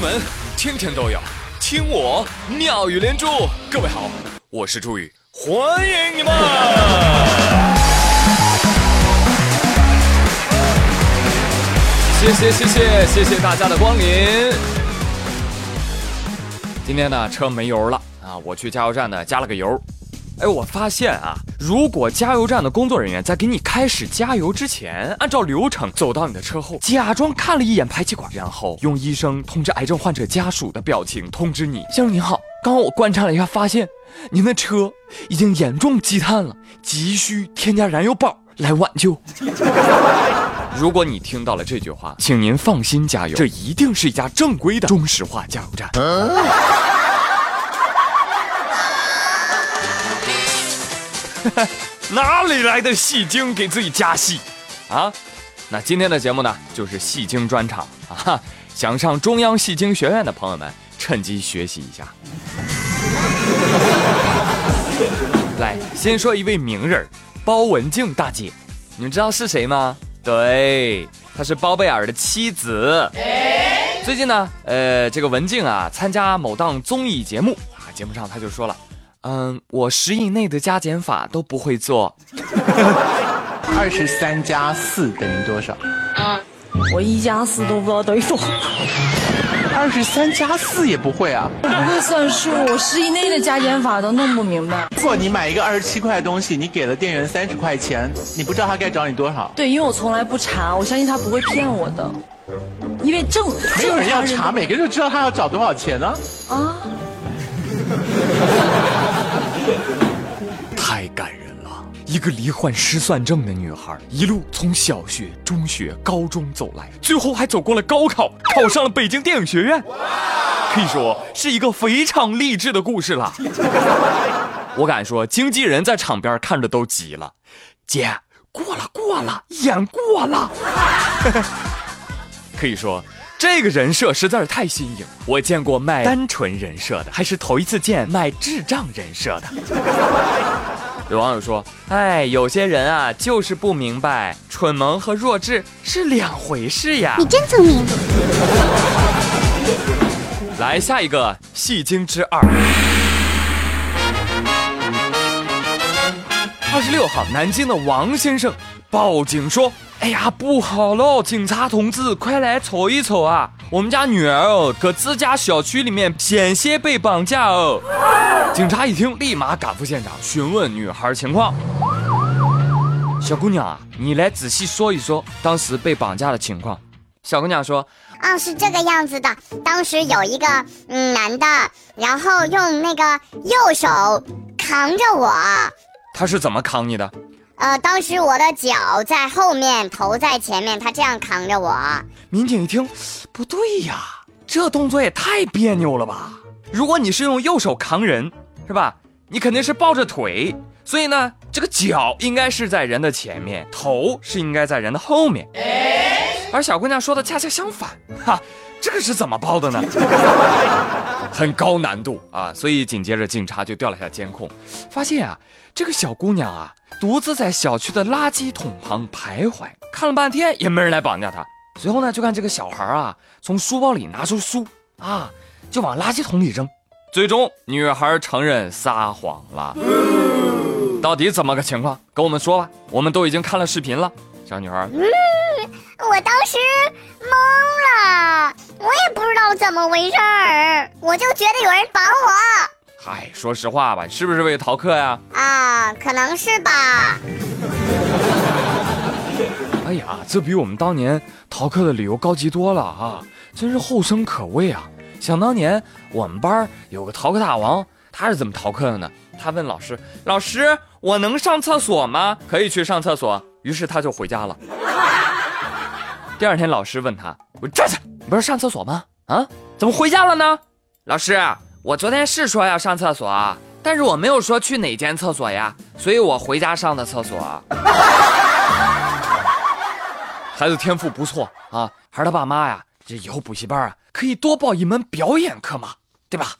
闻天天都有，听我妙语连珠。各位好，我是朱宇，欢迎你们！谢谢谢谢谢谢大家的光临。今天呢，车没油了啊，我去加油站呢加了个油。哎，我发现啊，如果加油站的工作人员在给你开始加油之前，按照流程走到你的车后，假装看了一眼排气管，然后用医生通知癌症患者家属的表情通知你：先生您好，刚刚我观察了一下，发现您的车已经严重积碳了，急需添加燃油宝来挽救。如果你听到了这句话，请您放心加油，这一定是一家正规的中石化加油站。哪里来的戏精给自己加戏啊？那今天的节目呢，就是戏精专场啊！想上中央戏精学院的朋友们，趁机学习一下。来，先说一位名人，包文婧大姐，你们知道是谁吗？对，她是包贝尔的妻子。最近呢，呃，这个文静啊，参加某档综艺节目啊，节目上她就说了。嗯，我十以内的加减法都不会做。二十三加四等于多少？啊我一加四都不知道等于多少。二十三加四也不会啊？不会算数，我十以内的加减法都弄不明白。如果你买一个二十七块的东西，你给了店员三十块钱，你不知道他该找你多少？对，因为我从来不查，我相信他不会骗我的。因为正没有人要查，每个人都知道他要找多少钱呢？啊。太一个罹患失算症的女孩，一路从小学、中学、高中走来，最后还走过了高考，考上了北京电影学院。可以说是一个非常励志的故事了。我敢说，经纪人在场边看着都急了。姐，过了过了，演过了。可以说。这个人设实在是太新颖，我见过卖单纯人设的，还是头一次见卖智障人设的。有网友说：“哎，有些人啊，就是不明白蠢萌和弱智是两回事呀。”你真聪明。来下一个戏精之二。二十六号，南京的王先生报警说。哎呀，不好了！警察同志，快来瞅一瞅啊！我们家女儿哦，搁自家小区里面险些被绑架哦。警察一听，立马赶赴现场询问女孩情况。小姑娘啊，你来仔细说一说当时被绑架的情况。小姑娘说：“啊，是这个样子的，当时有一个嗯男的，然后用那个右手扛着我。他是怎么扛你的？”呃，当时我的脚在后面，头在前面，他这样扛着我。民警一听，不对呀，这动作也太别扭了吧？如果你是用右手扛人，是吧？你肯定是抱着腿，所以呢，这个脚应该是在人的前面，头是应该在人的后面。而小姑娘说的恰恰相反，哈，这个是怎么包的呢？很高难度啊！所以紧接着警察就调了下监控，发现啊，这个小姑娘啊。独自在小区的垃圾桶旁徘徊，看了半天也没人来绑架她。随后呢，就看这个小孩啊，从书包里拿出书啊，就往垃圾桶里扔。最终，女孩承认撒谎了。到底怎么个情况？跟我们说吧。我们都已经看了视频了。小女孩，嗯，我当时懵了，我也不知道怎么回事儿，我就觉得有人绑我。嗨，说实话吧，是不是为了逃课呀？啊，可能是吧。哎呀，这比我们当年逃课的理由高级多了啊！真是后生可畏啊！想当年我们班有个逃课大王，他是怎么逃课的呢？他问老师：“老师，我能上厕所吗？”可以去上厕所。于是他就回家了。第二天老师问他：“我站起来，你不是上厕所吗？啊，怎么回家了呢？”老师。我昨天是说要上厕所，但是我没有说去哪间厕所呀，所以我回家上的厕所。孩子天赋不错啊，还是他爸妈呀，这以后补习班啊可以多报一门表演课嘛，对吧？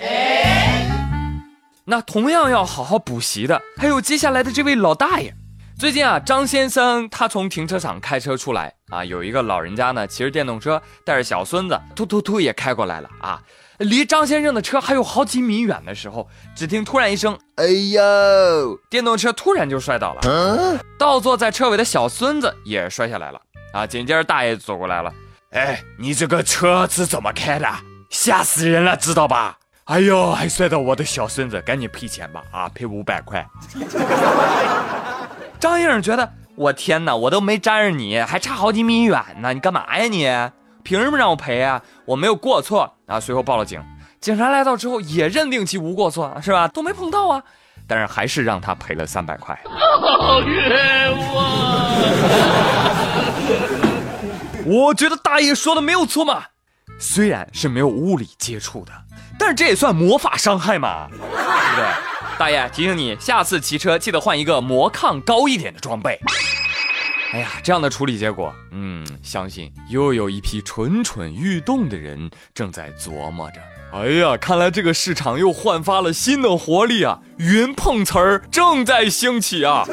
那同样要好好补习的，还有接下来的这位老大爷。最近啊，张先生他从停车场开车出来啊，有一个老人家呢骑着电动车，带着小孙子，突突突也开过来了啊。离张先生的车还有好几米远的时候，只听突然一声“哎呦”，电动车突然就摔倒了，倒坐在车尾的小孙子也摔下来了啊。紧接着大爷走过来了，哎，你这个车子怎么开的？吓死人了，知道吧？哎呦，还摔到我的小孙子，赶紧赔钱吧啊，赔五百块。张颖觉得，我天哪，我都没沾着你，还差好几米远呢，你干嘛呀你？凭什么让我赔啊？我没有过错啊！随后报了警，警察来到之后也认定其无过错，是吧？都没碰到啊，但是还是让他赔了三百块。好冤枉！我觉得大爷说的没有错嘛，虽然是没有物理接触的，但是这也算魔法伤害嘛，对不对？大爷提醒你，下次骑车记得换一个魔抗高一点的装备。哎呀，这样的处理结果，嗯，相信又有一批蠢蠢欲动的人正在琢磨着。哎呀，看来这个市场又焕发了新的活力啊！云碰瓷儿正在兴起啊！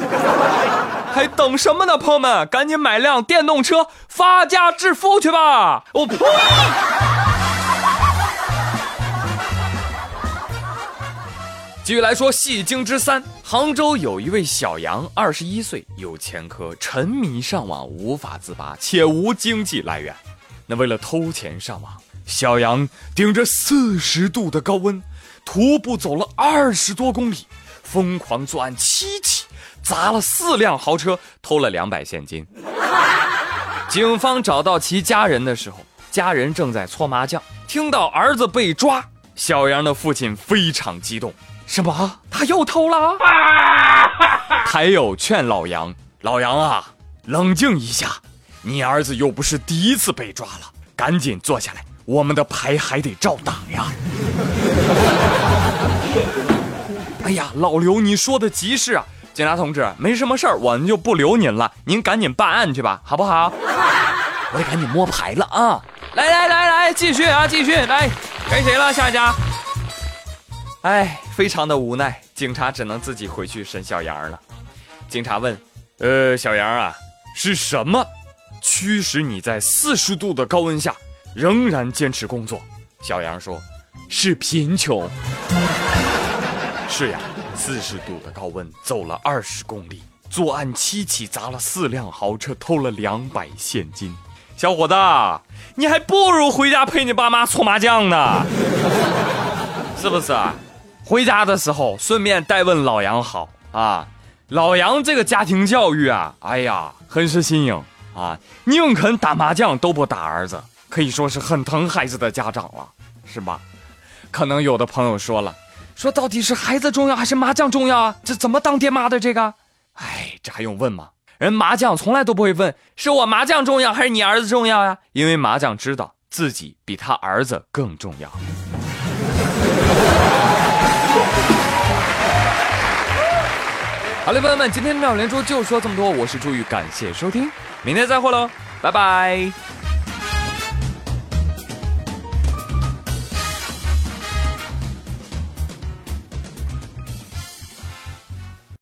还等什么呢，朋友们，赶紧买辆电动车发家致富去吧！我呸！继续来说，戏精之三。杭州有一位小杨，二十一岁，有前科，沉迷上网无法自拔，且无经济来源。那为了偷钱上网，小杨顶着四十度的高温，徒步走了二十多公里，疯狂作案七起，砸了四辆豪车，偷了两百现金。警方找到其家人的时候，家人正在搓麻将，听到儿子被抓，小杨的父亲非常激动。什么？他又偷了？还有劝老杨，老杨啊，冷静一下，你儿子又不是第一次被抓了，赶紧坐下来，我们的牌还得照打呀。哎呀，老刘，你说的极是啊，警察同志，没什么事儿，我们就不留您了，您赶紧办案去吧，好不好？我得赶紧摸牌了啊！来来来来，继续啊，继续来，该谁了？下家。哎，非常的无奈，警察只能自己回去审小杨了。警察问：“呃，小杨啊，是什么驱使你在四十度的高温下仍然坚持工作？”小杨说：“是贫穷。”是呀，四十度的高温，走了二十公里，作案七起，砸了四辆豪车，偷了两百现金。小伙子，你还不如回家陪你爸妈搓麻将呢，是不是啊？回家的时候顺便代问老杨好啊，老杨这个家庭教育啊，哎呀，很是新颖啊，宁肯打麻将都不打儿子，可以说是很疼孩子的家长了，是吧？可能有的朋友说了，说到底是孩子重要还是麻将重要啊？这怎么当爹妈的这个？哎，这还用问吗？人麻将从来都不会问是我麻将重要还是你儿子重要呀，因为麻将知道自己比他儿子更重要。好嘞，朋友们，今天妙连珠就说这么多，我是朱宇，感谢收听，明天再会喽，拜拜。